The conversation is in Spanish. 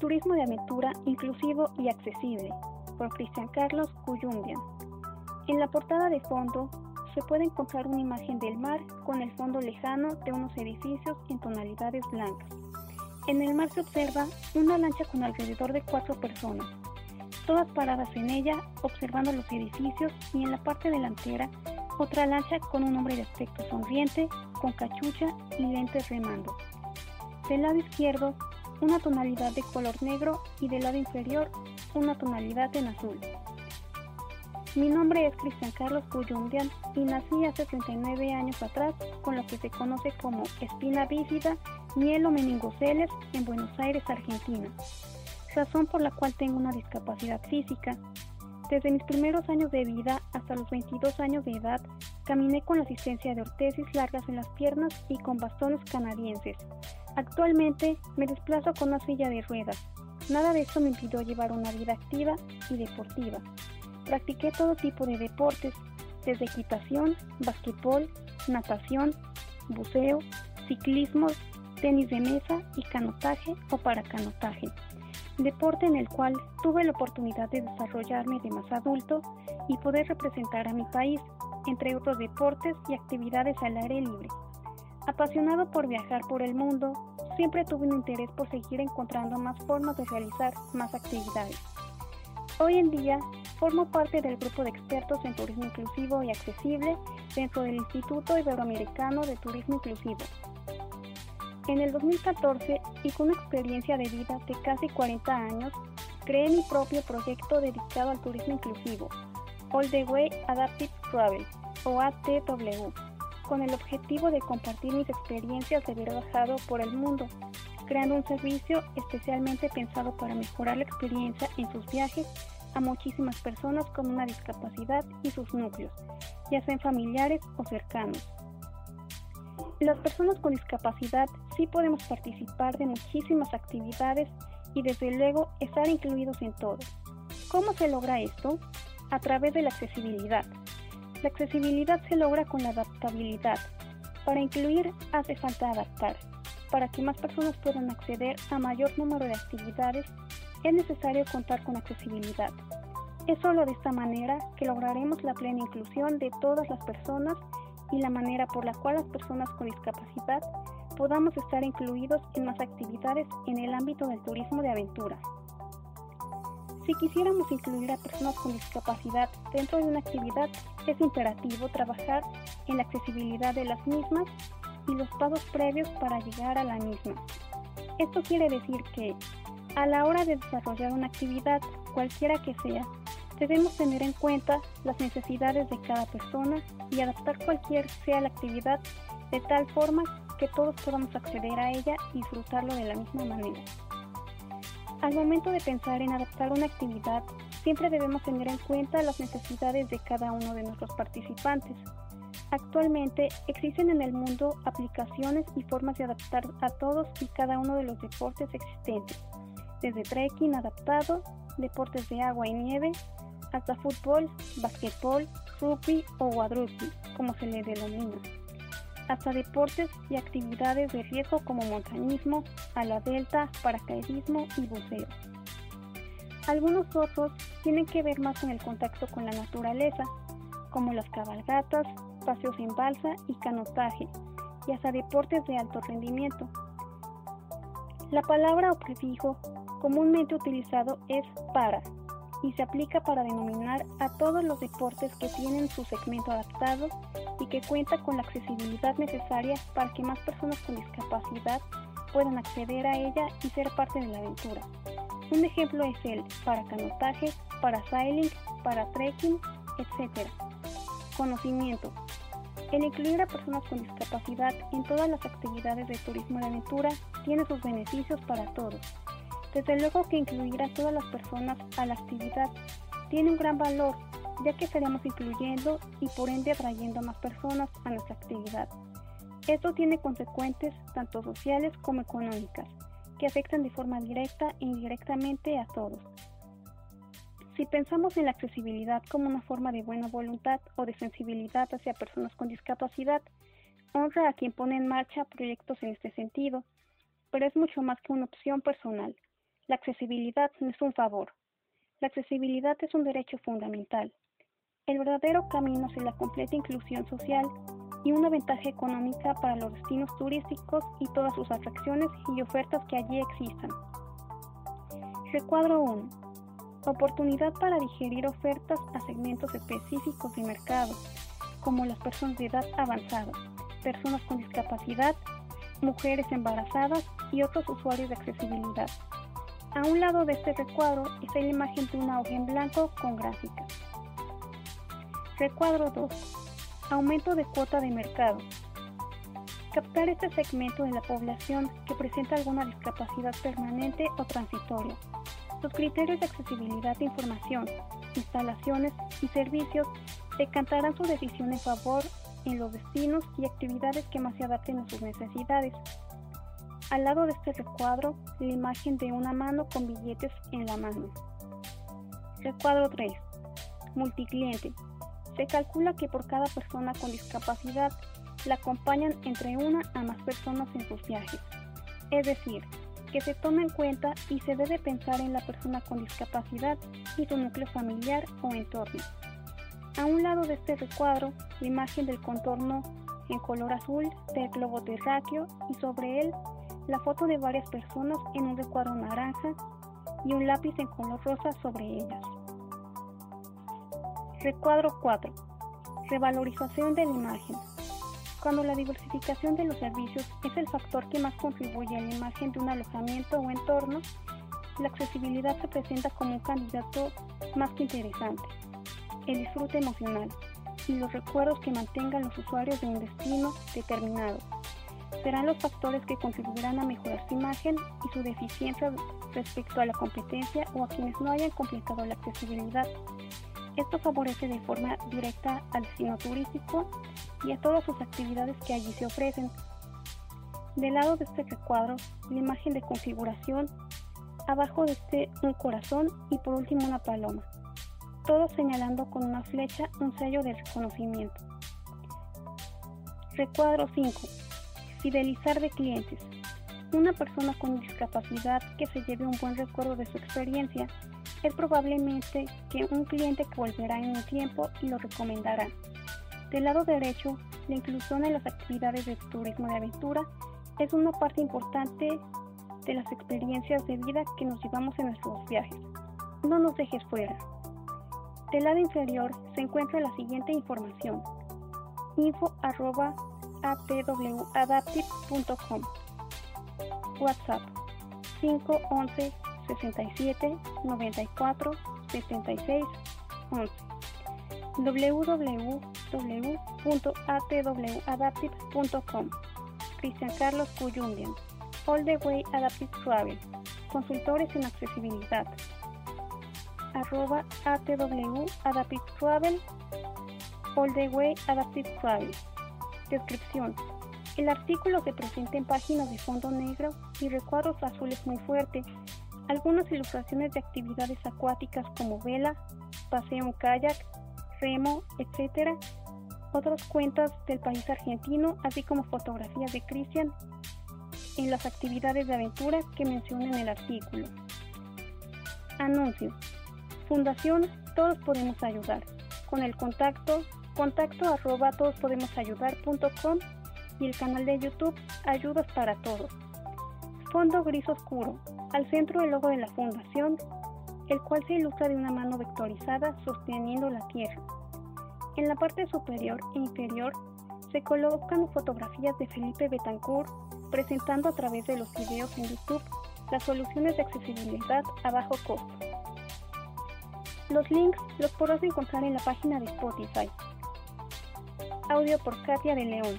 Turismo de aventura inclusivo y accesible, por Cristian Carlos Cuyundian. En la portada de fondo se puede encontrar una imagen del mar con el fondo lejano de unos edificios en tonalidades blancas. En el mar se observa una lancha con alrededor de cuatro personas, todas paradas en ella observando los edificios y en la parte delantera otra lancha con un hombre de aspecto sonriente, con cachucha y lentes remando. Del lado izquierdo, una tonalidad de color negro y del lado inferior, una tonalidad en azul. Mi nombre es Cristian Carlos Cuyundian y nací hace 39 años atrás con lo que se conoce como espina bífida meningoceles en Buenos Aires, Argentina, razón por la cual tengo una discapacidad física. Desde mis primeros años de vida hasta los 22 años de edad, caminé con la asistencia de ortesis largas en las piernas y con bastones canadienses. Actualmente me desplazo con una silla de ruedas. Nada de esto me impidió llevar una vida activa y deportiva. Practiqué todo tipo de deportes, desde equitación, basquetbol, natación, buceo, ciclismo, tenis de mesa y canotaje o paracanotaje, deporte en el cual tuve la oportunidad de desarrollarme de más adulto y poder representar a mi país, entre otros deportes y actividades al aire libre. Apasionado por viajar por el mundo, siempre tuve un interés por seguir encontrando más formas de realizar más actividades. Hoy en día formo parte del grupo de expertos en turismo inclusivo y accesible dentro del Instituto Iberoamericano de Turismo Inclusivo, en el 2014 y con una experiencia de vida de casi 40 años, creé mi propio proyecto dedicado al turismo inclusivo, All the Way Adaptive Travel, o ATW, con el objetivo de compartir mis experiencias de viajado por el mundo, creando un servicio especialmente pensado para mejorar la experiencia en sus viajes a muchísimas personas con una discapacidad y sus núcleos, ya sean familiares o cercanos. Las personas con discapacidad sí podemos participar de muchísimas actividades y desde luego estar incluidos en todo. ¿Cómo se logra esto? A través de la accesibilidad. La accesibilidad se logra con la adaptabilidad. Para incluir hace falta adaptar. Para que más personas puedan acceder a mayor número de actividades es necesario contar con accesibilidad. Es solo de esta manera que lograremos la plena inclusión de todas las personas y la manera por la cual las personas con discapacidad podamos estar incluidos en más actividades en el ámbito del turismo de aventura. Si quisiéramos incluir a personas con discapacidad dentro de una actividad, es imperativo trabajar en la accesibilidad de las mismas y los pasos previos para llegar a la misma. Esto quiere decir que, a la hora de desarrollar una actividad, cualquiera que sea, Debemos tener en cuenta las necesidades de cada persona y adaptar cualquier sea la actividad de tal forma que todos podamos acceder a ella y disfrutarlo de la misma manera. Al momento de pensar en adaptar una actividad, siempre debemos tener en cuenta las necesidades de cada uno de nuestros participantes. Actualmente existen en el mundo aplicaciones y formas de adaptar a todos y cada uno de los deportes existentes, desde trekking adaptado, deportes de agua y nieve, hasta fútbol, basquetbol, rugby o guadrugby, como se le denomina, hasta deportes y actividades de riesgo como montañismo, ala delta, paracaidismo y buceo. Algunos otros tienen que ver más con el contacto con la naturaleza, como las cabalgatas, paseos en balsa y canotaje, y hasta deportes de alto rendimiento. La palabra o prefijo comúnmente utilizado es para, y se aplica para denominar a todos los deportes que tienen su segmento adaptado y que cuenta con la accesibilidad necesaria para que más personas con discapacidad puedan acceder a ella y ser parte de la aventura. Un ejemplo es el para canotaje, para sailing, para trekking, etc. Conocimiento. El incluir a personas con discapacidad en todas las actividades de turismo de aventura tiene sus beneficios para todos desde luego que incluir a todas las personas a la actividad tiene un gran valor, ya que estaremos incluyendo y por ende atrayendo a más personas a nuestra actividad. Esto tiene consecuencias tanto sociales como económicas, que afectan de forma directa e indirectamente a todos. Si pensamos en la accesibilidad como una forma de buena voluntad o de sensibilidad hacia personas con discapacidad, honra a quien pone en marcha proyectos en este sentido, pero es mucho más que una opción personal La accesibilidad no es un favor. La accesibilidad es un derecho fundamental. El verdadero camino hacia la completa inclusión social y una ventaja económica para los destinos turísticos y todas sus atracciones y ofertas que allí existan. Recuadro 1. Oportunidad para digerir ofertas a segmentos específicos de mercado, como las personas de edad avanzada, personas con discapacidad, mujeres embarazadas y otros usuarios de accesibilidad. A un lado de este recuadro está la imagen de una hoja en blanco con gráficas. Recuadro 2. Aumento de cuota de mercado. Captar este segmento de la población que presenta alguna discapacidad permanente o transitoria. Los criterios de accesibilidad de información, instalaciones y servicios decantarán su decisión en favor en los destinos y actividades que más se adapten a sus necesidades. Al lado de este recuadro, la imagen de una mano con billetes en la mano. Recuadro 3. Multicliente. Se calcula que por cada persona con discapacidad la acompañan entre una a más personas en sus viajes. Es decir, que se toma en cuenta y se debe pensar en la persona con discapacidad y su núcleo familiar o entorno. A un lado de este recuadro, la imagen del contorno en color azul del globo terráqueo y sobre él la foto de varias personas en un recuadro naranja y un lápiz en color rosa sobre ellas. Recuadro 4. Revalorización de la imagen. Cuando la diversificación de los servicios es el factor que más contribuye a la imagen de un alojamiento o entorno, la accesibilidad se presenta como un candidato más que interesante. El disfrute emocional y los recuerdos que mantengan los usuarios de un destino determinado serán los factores que contribuirán a mejorar su imagen y su deficiencia respecto a la competencia o a quienes no hayan completado la accesibilidad esto favorece de forma directa al destino turístico y a todas sus actividades que allí se ofrecen. Del lado de este recuadro, la imagen de configuración, abajo de este un corazón y por último una paloma, todo señalando con una flecha un sello de reconocimiento. Recuadro 5. Fidelizar de clientes. Una persona con discapacidad que se lleve un buen recuerdo de su experiencia es probablemente que un cliente que volverá en un tiempo y lo recomendará. Del lado derecho, la inclusión en las actividades de turismo de aventura es una parte importante de las experiencias de vida que nos llevamos en nuestros viajes. No nos dejes fuera. Del lado inferior se encuentra la siguiente información. info WhatsApp 511 67 94 76 11 www.atwadaptive.com Cristian Carlos Cuyumbian All the Way Adaptive Travel Consultores en accesibilidad. Arroba atw adaptive travel all the way adaptive travel descripción el artículo se presenta en páginas de fondo negro y recuadros azules muy fuertes algunas ilustraciones de actividades acuáticas como vela, paseo en kayak, remo, etc. Otras cuentas del país argentino, así como fotografías de Cristian en las actividades de aventura que menciona en el artículo. Anuncio. Fundación Todos Podemos Ayudar. Con el contacto contacto arroba todospodemosayudar.com y el canal de YouTube Ayudas para Todos. Fondo gris oscuro, al centro el logo de la fundación, el cual se ilustra de una mano vectorizada sosteniendo la tierra. En la parte superior e inferior se colocan fotografías de Felipe Betancourt presentando a través de los videos en YouTube las soluciones de accesibilidad a bajo costo. Los links los podrás encontrar en la página de Spotify. Audio por Katia de León.